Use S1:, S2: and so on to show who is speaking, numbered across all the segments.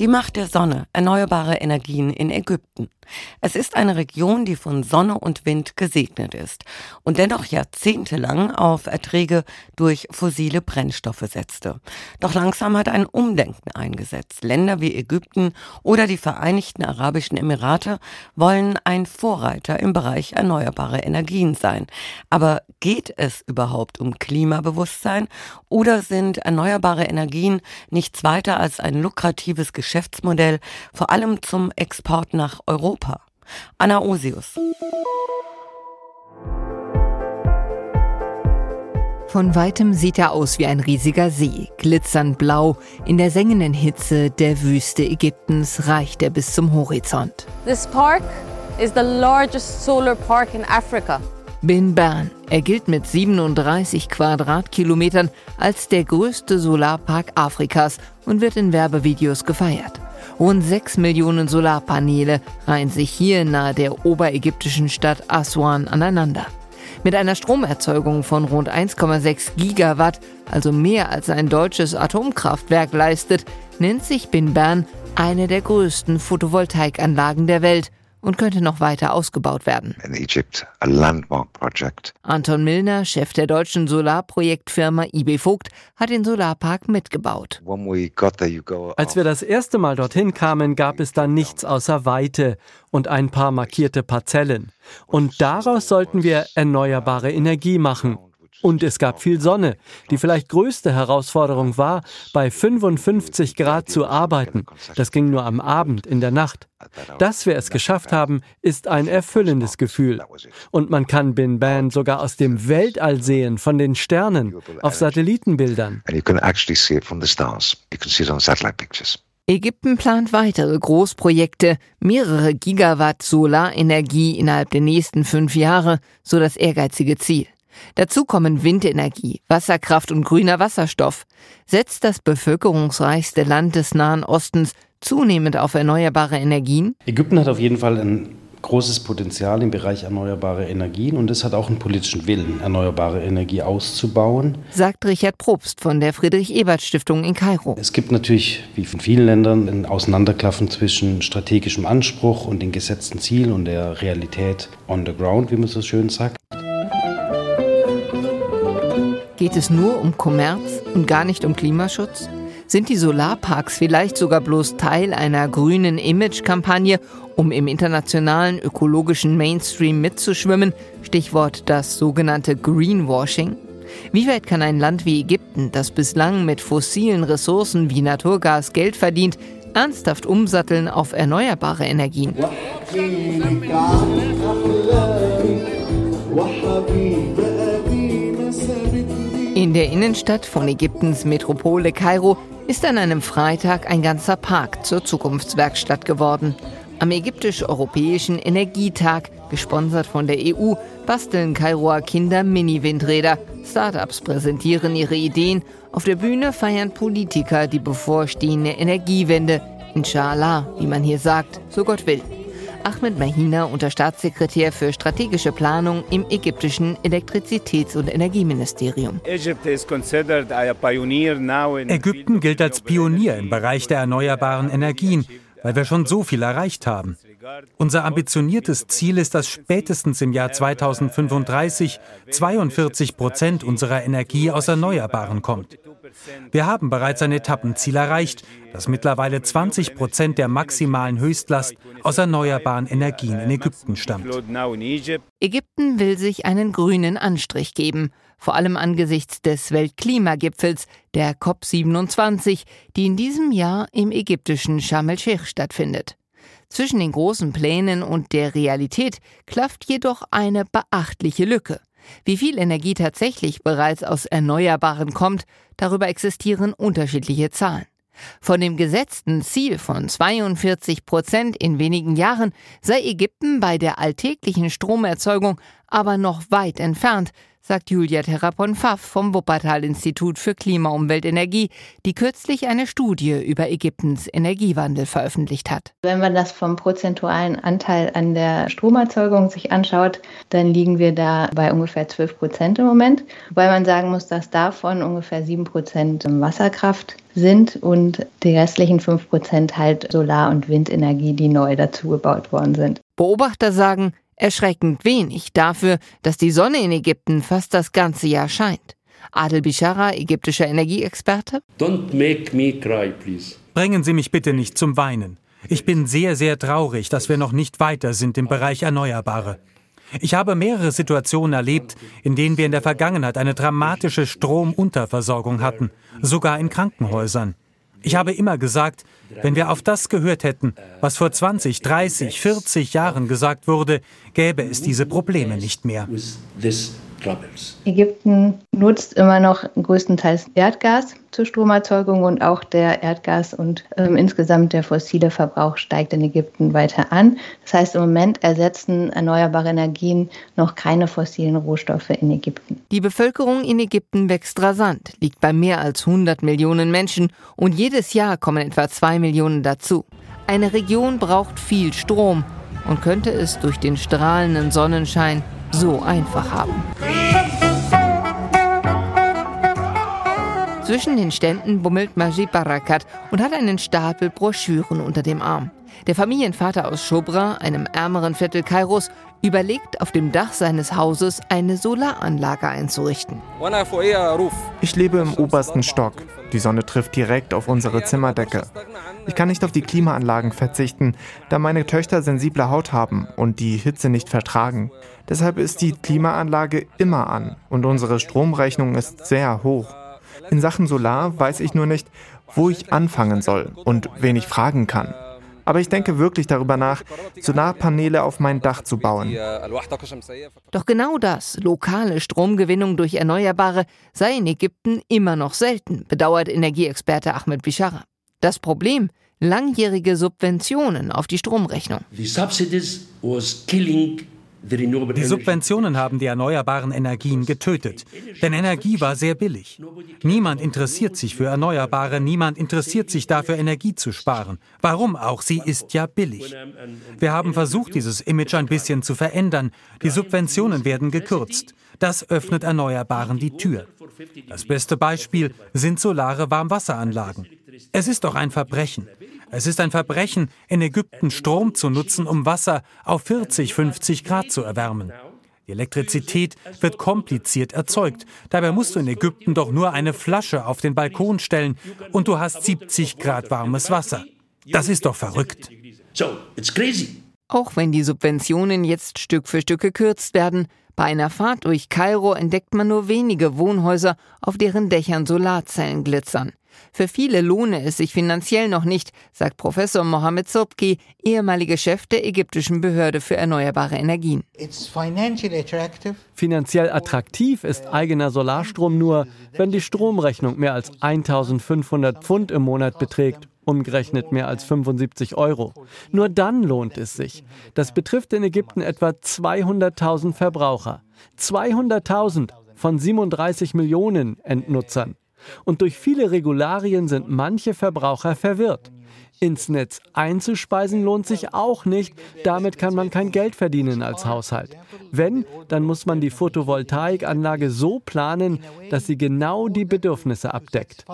S1: Die Macht der Sonne, erneuerbare Energien in Ägypten. Es ist eine Region, die von Sonne und Wind gesegnet ist und dennoch jahrzehntelang auf Erträge durch fossile Brennstoffe setzte. Doch langsam hat ein Umdenken eingesetzt. Länder wie Ägypten oder die Vereinigten Arabischen Emirate wollen ein Vorreiter im Bereich erneuerbare Energien sein. Aber geht es überhaupt um Klimabewusstsein oder sind erneuerbare Energien nichts weiter als ein lukratives Geschäftsmodell, vor allem zum Export nach Europa? Anna Osius.
S2: Von weitem sieht er aus wie ein riesiger See, glitzernd blau. In der sengenden Hitze der Wüste Ägyptens reicht er bis zum Horizont.
S3: This park is the largest solar park in Africa.
S2: Bin Bern. Er gilt mit 37 Quadratkilometern als der größte Solarpark Afrikas und wird in Werbevideos gefeiert. Rund 6 Millionen Solarpaneele reihen sich hier nahe der oberägyptischen Stadt Aswan aneinander. Mit einer Stromerzeugung von rund 1,6 Gigawatt, also mehr als ein deutsches Atomkraftwerk leistet, nennt sich Bin Bern eine der größten Photovoltaikanlagen der Welt und könnte noch weiter ausgebaut werden.
S4: In Egypt, a landmark project.
S2: Anton Milner, Chef der deutschen Solarprojektfirma IB Vogt, hat den Solarpark mitgebaut.
S5: Als wir das erste Mal dorthin kamen, gab es dann nichts außer Weite und ein paar markierte Parzellen. Und daraus sollten wir erneuerbare Energie machen. Und es gab viel Sonne. Die vielleicht größte Herausforderung war, bei 55 Grad zu arbeiten. Das ging nur am Abend, in der Nacht. Dass wir es geschafft haben, ist ein erfüllendes Gefühl. Und man kann Bin Ban sogar aus dem Weltall sehen, von den Sternen, auf Satellitenbildern.
S2: Ägypten plant weitere Großprojekte, mehrere Gigawatt Solarenergie innerhalb der nächsten fünf Jahre, so das ehrgeizige Ziel. Dazu kommen Windenergie, Wasserkraft und grüner Wasserstoff. Setzt das bevölkerungsreichste Land des Nahen Ostens zunehmend auf erneuerbare Energien?
S6: Ägypten hat auf jeden Fall ein großes Potenzial im Bereich erneuerbare Energien und es hat auch einen politischen Willen, erneuerbare Energie auszubauen.
S2: Sagt Richard Probst von der Friedrich-Ebert-Stiftung in Kairo.
S6: Es gibt natürlich, wie in vielen Ländern, ein Auseinanderklaffen zwischen strategischem Anspruch und den gesetzten Zielen und der Realität on the ground, wie man so schön sagt.
S2: Geht es nur um Kommerz und gar nicht um Klimaschutz? Sind die Solarparks vielleicht sogar bloß Teil einer grünen Image-Kampagne, um im internationalen ökologischen Mainstream mitzuschwimmen? Stichwort das sogenannte Greenwashing. Wie weit kann ein Land wie Ägypten, das bislang mit fossilen Ressourcen wie Naturgas Geld verdient, ernsthaft umsatteln auf erneuerbare Energien? In der Innenstadt von Ägyptens Metropole Kairo ist an einem Freitag ein ganzer Park zur Zukunftswerkstatt geworden. Am ägyptisch-europäischen Energietag, gesponsert von der EU, basteln Kairoer Kinder Mini-Windräder. Startups präsentieren ihre Ideen. Auf der Bühne feiern Politiker die bevorstehende Energiewende. Inshallah, wie man hier sagt, so Gott will. Ahmed Mahina, Unterstaatssekretär für strategische Planung im ägyptischen Elektrizitäts- und Energieministerium.
S7: Ägypten gilt als Pionier im Bereich der erneuerbaren Energien, weil wir schon so viel erreicht haben. Unser ambitioniertes Ziel ist, dass spätestens im Jahr 2035 42 Prozent unserer Energie aus Erneuerbaren kommt. Wir haben bereits ein Etappenziel erreicht, das mittlerweile 20 Prozent der maximalen Höchstlast aus erneuerbaren Energien in Ägypten stammt.
S2: Ägypten will sich einen grünen Anstrich geben, vor allem angesichts des Weltklimagipfels, der COP27, die in diesem Jahr im ägyptischen Sharm el-Sheikh stattfindet. Zwischen den großen Plänen und der Realität klafft jedoch eine beachtliche Lücke. Wie viel Energie tatsächlich bereits aus Erneuerbaren kommt, darüber existieren unterschiedliche Zahlen. Von dem gesetzten Ziel von 42 Prozent in wenigen Jahren sei Ägypten bei der alltäglichen Stromerzeugung aber noch weit entfernt, sagt Julia Terrapon-Pfaff vom Wuppertal-Institut für Klima, Umwelt, Energie, die kürzlich eine Studie über Ägyptens Energiewandel veröffentlicht hat.
S8: Wenn man das vom prozentualen Anteil an der Stromerzeugung sich anschaut, dann liegen wir da bei ungefähr 12 Prozent im Moment. Wobei man sagen muss, dass davon ungefähr 7 Prozent Wasserkraft sind und die restlichen 5 Prozent halt Solar- und Windenergie, die neu dazu gebaut worden sind.
S2: Beobachter sagen, erschreckend wenig dafür, dass die Sonne in Ägypten fast das ganze Jahr scheint. Adel Bishara, ägyptischer Energieexperte.
S9: Don't make me cry, please.
S7: Bringen Sie mich bitte nicht zum Weinen. Ich bin sehr, sehr traurig, dass wir noch nicht weiter sind im Bereich Erneuerbare. Ich habe mehrere Situationen erlebt, in denen wir in der Vergangenheit eine dramatische Stromunterversorgung hatten, sogar in Krankenhäusern. Ich habe immer gesagt, wenn wir auf das gehört hätten, was vor 20, 30, 40 Jahren gesagt wurde, gäbe es diese Probleme nicht mehr.
S8: Ägypten nutzt immer noch größtenteils Erdgas zur Stromerzeugung und auch der Erdgas und ähm, insgesamt der fossile Verbrauch steigt in Ägypten weiter an. Das heißt, im Moment ersetzen erneuerbare Energien noch keine fossilen Rohstoffe in Ägypten.
S2: Die Bevölkerung in Ägypten wächst rasant, liegt bei mehr als 100 Millionen Menschen und jedes Jahr kommen etwa 2 Millionen dazu. Eine Region braucht viel Strom und könnte es durch den strahlenden Sonnenschein so einfach haben. Zwischen den Ständen bummelt Majid Barakat und hat einen Stapel Broschüren unter dem Arm. Der Familienvater aus Shobra, einem ärmeren Viertel Kairos, überlegt, auf dem Dach seines Hauses eine Solaranlage einzurichten.
S10: Ich lebe im obersten Stock. Die Sonne trifft direkt auf unsere Zimmerdecke. Ich kann nicht auf die Klimaanlagen verzichten, da meine Töchter sensible Haut haben und die Hitze nicht vertragen. Deshalb ist die Klimaanlage immer an und unsere Stromrechnung ist sehr hoch. In Sachen Solar weiß ich nur nicht, wo ich anfangen soll und wen ich fragen kann. Aber ich denke wirklich darüber nach, Solarpaneele auf mein Dach zu bauen.
S2: Doch genau das, lokale Stromgewinnung durch Erneuerbare, sei in Ägypten immer noch selten, bedauert Energieexperte Ahmed Bishara. Das Problem, langjährige Subventionen auf die Stromrechnung.
S9: The subsidies was killing
S7: die Subventionen haben die erneuerbaren Energien getötet, denn Energie war sehr billig. Niemand interessiert sich für Erneuerbare, niemand interessiert sich dafür, Energie zu sparen. Warum auch? Sie ist ja billig. Wir haben versucht, dieses Image ein bisschen zu verändern. Die Subventionen werden gekürzt. Das öffnet Erneuerbaren die Tür. Das beste Beispiel sind solare Warmwasseranlagen. Es ist doch ein Verbrechen. Es ist ein Verbrechen, in Ägypten Strom zu nutzen, um Wasser auf 40, 50 Grad zu erwärmen. Die Elektrizität wird kompliziert erzeugt. Dabei musst du in Ägypten doch nur eine Flasche auf den Balkon stellen und du hast 70 Grad warmes Wasser. Das ist doch verrückt.
S2: Auch wenn die Subventionen jetzt Stück für Stück gekürzt werden, bei einer Fahrt durch Kairo entdeckt man nur wenige Wohnhäuser, auf deren Dächern Solarzellen glitzern. Für viele lohne es sich finanziell noch nicht, sagt Professor Mohamed Sobki, ehemaliger Chef der ägyptischen Behörde für erneuerbare Energien.
S5: Finanziell attraktiv ist eigener Solarstrom nur, wenn die Stromrechnung mehr als 1500 Pfund im Monat beträgt umgerechnet mehr als 75 Euro. Nur dann lohnt es sich. Das betrifft in Ägypten etwa 200.000 Verbraucher. 200.000 von 37 Millionen Endnutzern. Und durch viele Regularien sind manche Verbraucher verwirrt. Ins Netz einzuspeisen lohnt sich auch nicht. Damit kann man kein Geld verdienen als Haushalt. Wenn, dann muss man die Photovoltaikanlage so planen, dass sie genau die Bedürfnisse abdeckt.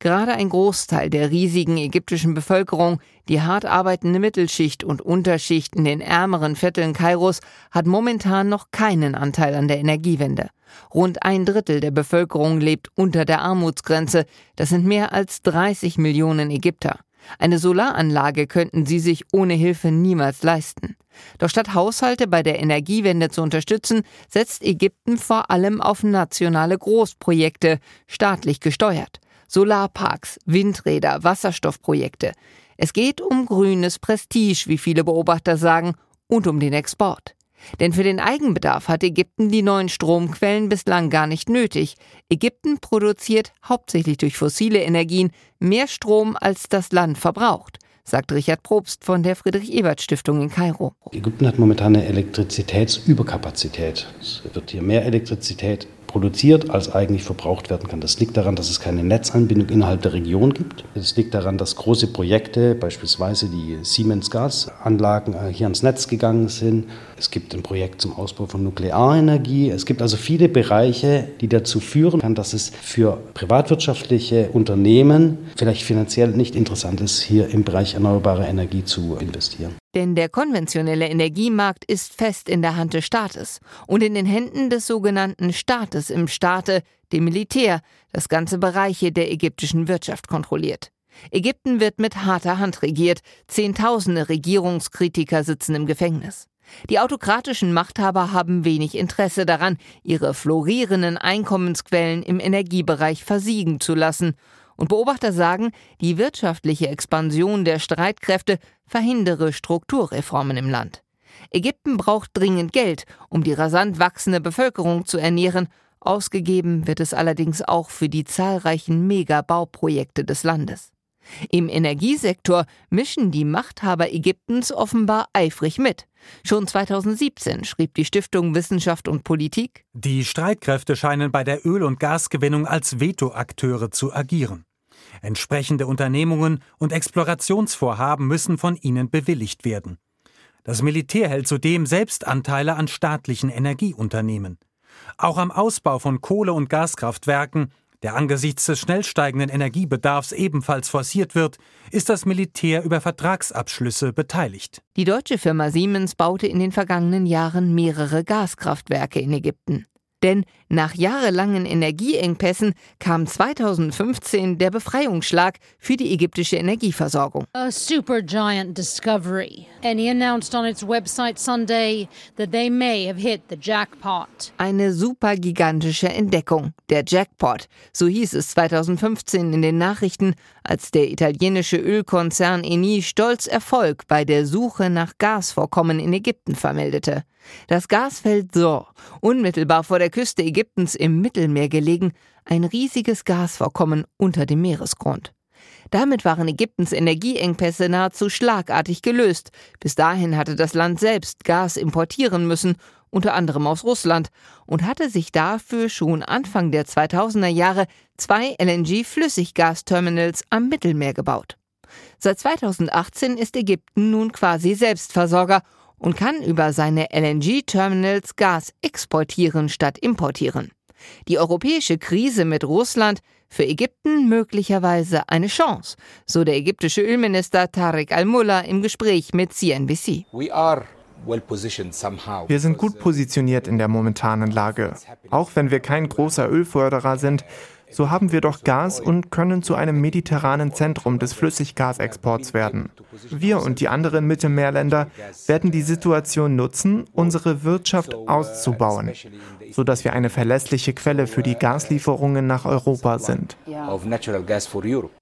S2: Gerade ein Großteil der riesigen ägyptischen Bevölkerung, die hart arbeitende Mittelschicht und Unterschicht in den ärmeren Vierteln Kairos, hat momentan noch keinen Anteil an der Energiewende. Rund ein Drittel der Bevölkerung lebt unter der Armutsgrenze. Das sind mehr als 30 Millionen Ägypter. Eine Solaranlage könnten sie sich ohne Hilfe niemals leisten. Doch statt Haushalte bei der Energiewende zu unterstützen, setzt Ägypten vor allem auf nationale Großprojekte, staatlich gesteuert. Solarparks, Windräder, Wasserstoffprojekte. Es geht um grünes Prestige, wie viele Beobachter sagen, und um den Export. Denn für den Eigenbedarf hat Ägypten die neuen Stromquellen bislang gar nicht nötig. Ägypten produziert hauptsächlich durch fossile Energien mehr Strom, als das Land verbraucht. sagt Richard Probst von der Friedrich-Ebert-Stiftung in Kairo.
S6: Ägypten hat momentan eine Elektrizitätsüberkapazität. Es wird hier mehr Elektrizität produziert, als eigentlich verbraucht werden kann. Das liegt daran, dass es keine Netzanbindung innerhalb der Region gibt. Es liegt daran, dass große Projekte, beispielsweise die Siemens Gasanlagen, äh, hier ans Netz gegangen sind. Es gibt ein Projekt zum Ausbau von Nuklearenergie. Es gibt also viele Bereiche, die dazu führen kann, dass es für privatwirtschaftliche Unternehmen vielleicht finanziell nicht interessant ist, hier im Bereich erneuerbare Energie zu investieren.
S2: Denn der konventionelle Energiemarkt ist fest in der Hand des Staates und in den Händen des sogenannten Staates im Staate, dem Militär, das ganze Bereiche der ägyptischen Wirtschaft kontrolliert. Ägypten wird mit harter Hand regiert, Zehntausende Regierungskritiker sitzen im Gefängnis. Die autokratischen Machthaber haben wenig Interesse daran, ihre florierenden Einkommensquellen im Energiebereich versiegen zu lassen und Beobachter sagen, die wirtschaftliche Expansion der Streitkräfte verhindere Strukturreformen im Land. Ägypten braucht dringend Geld, um die rasant wachsende Bevölkerung zu ernähren. Ausgegeben wird es allerdings auch für die zahlreichen Megabauprojekte des Landes. Im Energiesektor mischen die Machthaber Ägyptens offenbar eifrig mit. Schon 2017 schrieb die Stiftung Wissenschaft und Politik
S7: Die Streitkräfte scheinen bei der Öl- und Gasgewinnung als Vetoakteure zu agieren. Entsprechende Unternehmungen und Explorationsvorhaben müssen von ihnen bewilligt werden. Das Militär hält zudem selbst Anteile an staatlichen Energieunternehmen. Auch am Ausbau von Kohle- und Gaskraftwerken, der angesichts des schnell steigenden Energiebedarfs ebenfalls forciert wird, ist das Militär über Vertragsabschlüsse beteiligt.
S2: Die deutsche Firma Siemens baute in den vergangenen Jahren mehrere Gaskraftwerke in Ägypten. Denn nach jahrelangen Energieengpässen kam 2015 der Befreiungsschlag für die ägyptische Energieversorgung.
S11: A supergiant discovery. And he announced on its website Sunday that they may have hit the jackpot.
S2: Eine supergigantische Entdeckung, der Jackpot, so hieß es 2015 in den Nachrichten, als der italienische Ölkonzern Eni stolz Erfolg bei der Suche nach Gasvorkommen in Ägypten vermeldete. Das Gasfeld Sor, unmittelbar vor der Küste Ägyptens im Mittelmeer gelegen, ein riesiges Gasvorkommen unter dem Meeresgrund. Damit waren Ägyptens Energieengpässe nahezu schlagartig gelöst. Bis dahin hatte das Land selbst Gas importieren müssen, unter anderem aus Russland, und hatte sich dafür schon Anfang der 2000er Jahre zwei LNG-Flüssiggasterminals am Mittelmeer gebaut. Seit 2018 ist Ägypten nun quasi Selbstversorger und kann über seine LNG-Terminals Gas exportieren statt importieren. Die europäische Krise mit Russland für Ägypten möglicherweise eine Chance, so der ägyptische Ölminister Tarek al-Mullah im Gespräch mit CNBC.
S10: Wir sind gut positioniert in der momentanen Lage. Auch wenn wir kein großer Ölförderer sind, so haben wir doch Gas und können zu einem mediterranen Zentrum des Flüssiggasexports werden. Wir und die anderen Mittelmeerländer werden die Situation nutzen, unsere Wirtschaft auszubauen, sodass wir eine verlässliche Quelle für die Gaslieferungen nach Europa sind.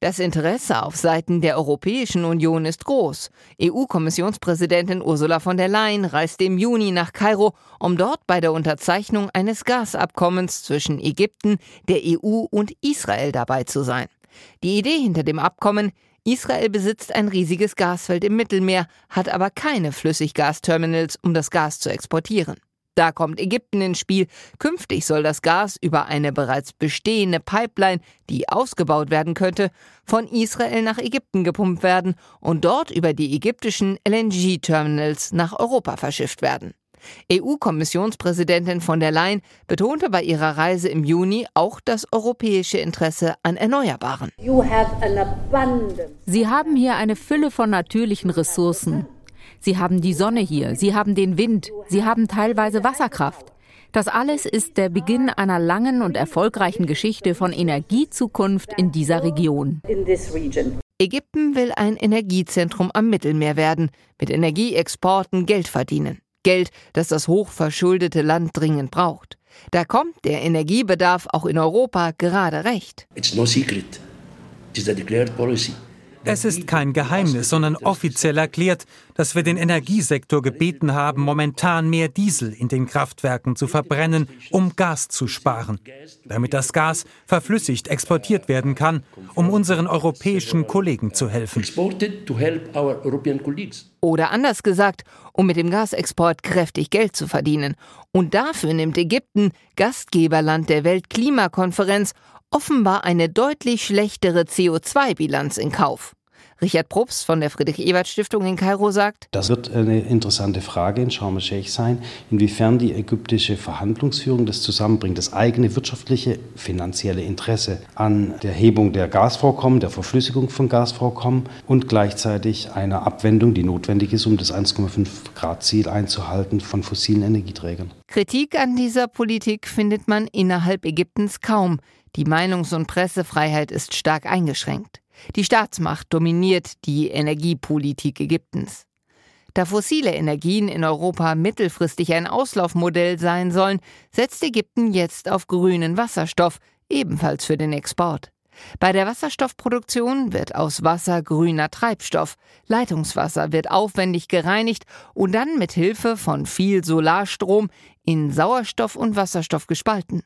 S2: Das Interesse auf Seiten der Europäischen Union ist groß. EU-Kommissionspräsidentin Ursula von der Leyen reist im Juni nach Kairo, um dort bei der Unterzeichnung eines Gasabkommens zwischen Ägypten, der EU und und Israel dabei zu sein. Die Idee hinter dem Abkommen, Israel besitzt ein riesiges Gasfeld im Mittelmeer, hat aber keine Flüssiggasterminals, um das Gas zu exportieren. Da kommt Ägypten ins Spiel. Künftig soll das Gas über eine bereits bestehende Pipeline, die ausgebaut werden könnte, von Israel nach Ägypten gepumpt werden und dort über die ägyptischen LNG-Terminals nach Europa verschifft werden. EU-Kommissionspräsidentin von der Leyen betonte bei ihrer Reise im Juni auch das europäische Interesse an Erneuerbaren.
S12: Sie haben hier eine Fülle von natürlichen Ressourcen. Sie haben die Sonne hier, Sie haben den Wind, Sie haben teilweise Wasserkraft. Das alles ist der Beginn einer langen und erfolgreichen Geschichte von Energiezukunft in dieser Region.
S2: Ägypten will ein Energiezentrum am Mittelmeer werden, mit Energieexporten Geld verdienen. Geld, das das hochverschuldete Land dringend braucht. Da kommt der Energiebedarf auch in Europa gerade recht.
S9: It's no secret. It is a declared policy.
S7: Es ist kein Geheimnis, sondern offiziell erklärt, dass wir den Energiesektor gebeten haben, momentan mehr Diesel in den Kraftwerken zu verbrennen, um Gas zu sparen, damit das Gas verflüssigt exportiert werden kann, um unseren europäischen Kollegen zu helfen.
S2: Oder anders gesagt, um mit dem Gasexport kräftig Geld zu verdienen. Und dafür nimmt Ägypten, Gastgeberland der Weltklimakonferenz, offenbar eine deutlich schlechtere CO2-Bilanz in Kauf. Richard Probst von der Friedrich-Ebert-Stiftung in Kairo sagt,
S6: Das wird eine interessante Frage in Sharm el-Sheikh sein, inwiefern die ägyptische Verhandlungsführung das zusammenbringt, das eigene wirtschaftliche, finanzielle Interesse an der Hebung der Gasvorkommen, der Verflüssigung von Gasvorkommen und gleichzeitig einer Abwendung, die notwendig ist, um das 1,5 Grad Ziel einzuhalten von fossilen Energieträgern.
S2: Kritik an dieser Politik findet man innerhalb Ägyptens kaum. Die Meinungs- und Pressefreiheit ist stark eingeschränkt. Die Staatsmacht dominiert die Energiepolitik Ägyptens. Da fossile Energien in Europa mittelfristig ein Auslaufmodell sein sollen, setzt Ägypten jetzt auf grünen Wasserstoff, ebenfalls für den Export. Bei der Wasserstoffproduktion wird aus Wasser grüner Treibstoff. Leitungswasser wird aufwendig gereinigt und dann mit Hilfe von viel Solarstrom in Sauerstoff und Wasserstoff gespalten.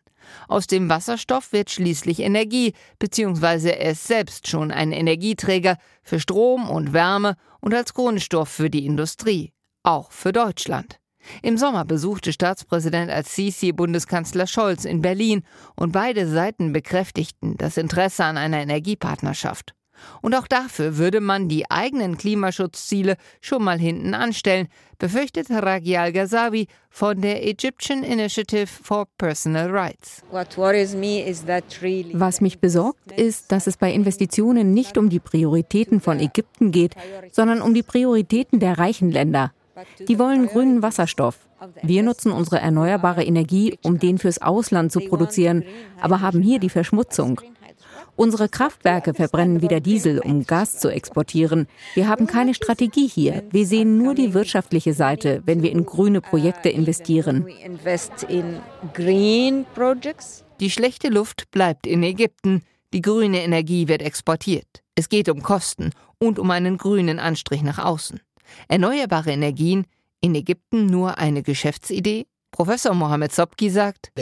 S2: Aus dem Wasserstoff wird schließlich Energie, beziehungsweise er ist selbst schon ein Energieträger für Strom und Wärme und als Grundstoff für die Industrie, auch für Deutschland. Im Sommer besuchte Staatspräsident Al-Sisi Bundeskanzler Scholz in Berlin und beide Seiten bekräftigten das Interesse an einer Energiepartnerschaft. Und auch dafür würde man die eigenen Klimaschutzziele schon mal hinten anstellen, befürchtet Ragi Al-Ghazawi von der Egyptian Initiative for Personal Rights.
S12: Was mich besorgt, ist, dass es bei Investitionen nicht um die Prioritäten von Ägypten geht, sondern um die Prioritäten der reichen Länder. Die wollen grünen Wasserstoff. Wir nutzen unsere erneuerbare Energie, um den fürs Ausland zu produzieren, aber haben hier die Verschmutzung. Unsere Kraftwerke verbrennen wieder Diesel, um Gas zu exportieren. Wir haben keine Strategie hier. Wir sehen nur die wirtschaftliche Seite, wenn wir in grüne Projekte investieren.
S2: Die schlechte Luft bleibt in Ägypten. Die grüne Energie wird exportiert. Es geht um Kosten und um einen grünen Anstrich nach außen. Erneuerbare Energien in Ägypten nur eine Geschäftsidee? Professor Mohamed Sobki sagt,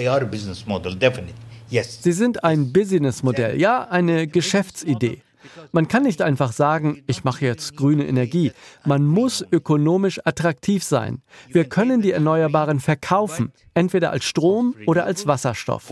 S5: Sie sind ein Businessmodell, ja, eine Geschäftsidee. Man kann nicht einfach sagen, ich mache jetzt grüne Energie. Man muss ökonomisch attraktiv sein. Wir können die Erneuerbaren verkaufen, entweder als Strom oder als Wasserstoff.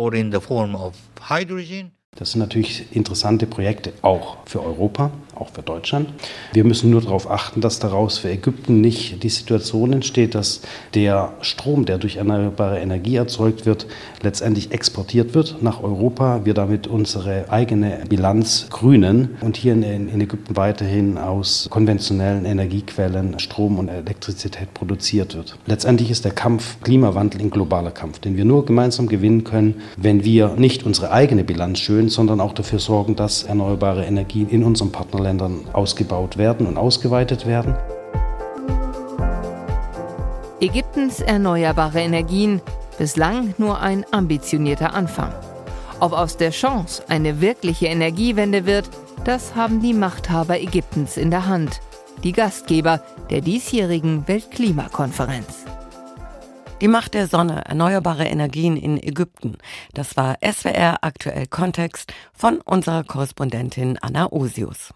S6: Das sind natürlich interessante Projekte auch für Europa, auch für Deutschland. Wir müssen nur darauf achten, dass daraus für Ägypten nicht die Situation entsteht, dass der Strom, der durch erneuerbare Energie erzeugt wird, letztendlich exportiert wird nach Europa. Wir damit unsere eigene Bilanz grünen und hier in, Ägypten weiterhin aus konventionellen Energiequellen Strom und Elektrizität produziert wird. Letztendlich ist der Kampf Klimawandel ein globaler Kampf, den wir nur gemeinsam gewinnen können, wenn wir nicht unsere eigene Bilanz schön, sondern auch dafür sorgen, dass erneuerbare Energien in unseren Partnerländern ausgebaut werden und ausgeweitet werden.
S2: Ägyptens erneuerbare Energien bislang nur ein ambitionierter Anfang. Ob aus der Chance eine wirkliche Energiewende wird, das haben die Machthaber Ägyptens in der Hand, die Gastgeber der diesjährigen Weltklimakonferenz.
S1: Die Macht der Sonne, erneuerbare Energien in Ägypten. Das war SWR aktuell Kontext von unserer Korrespondentin Anna Osius.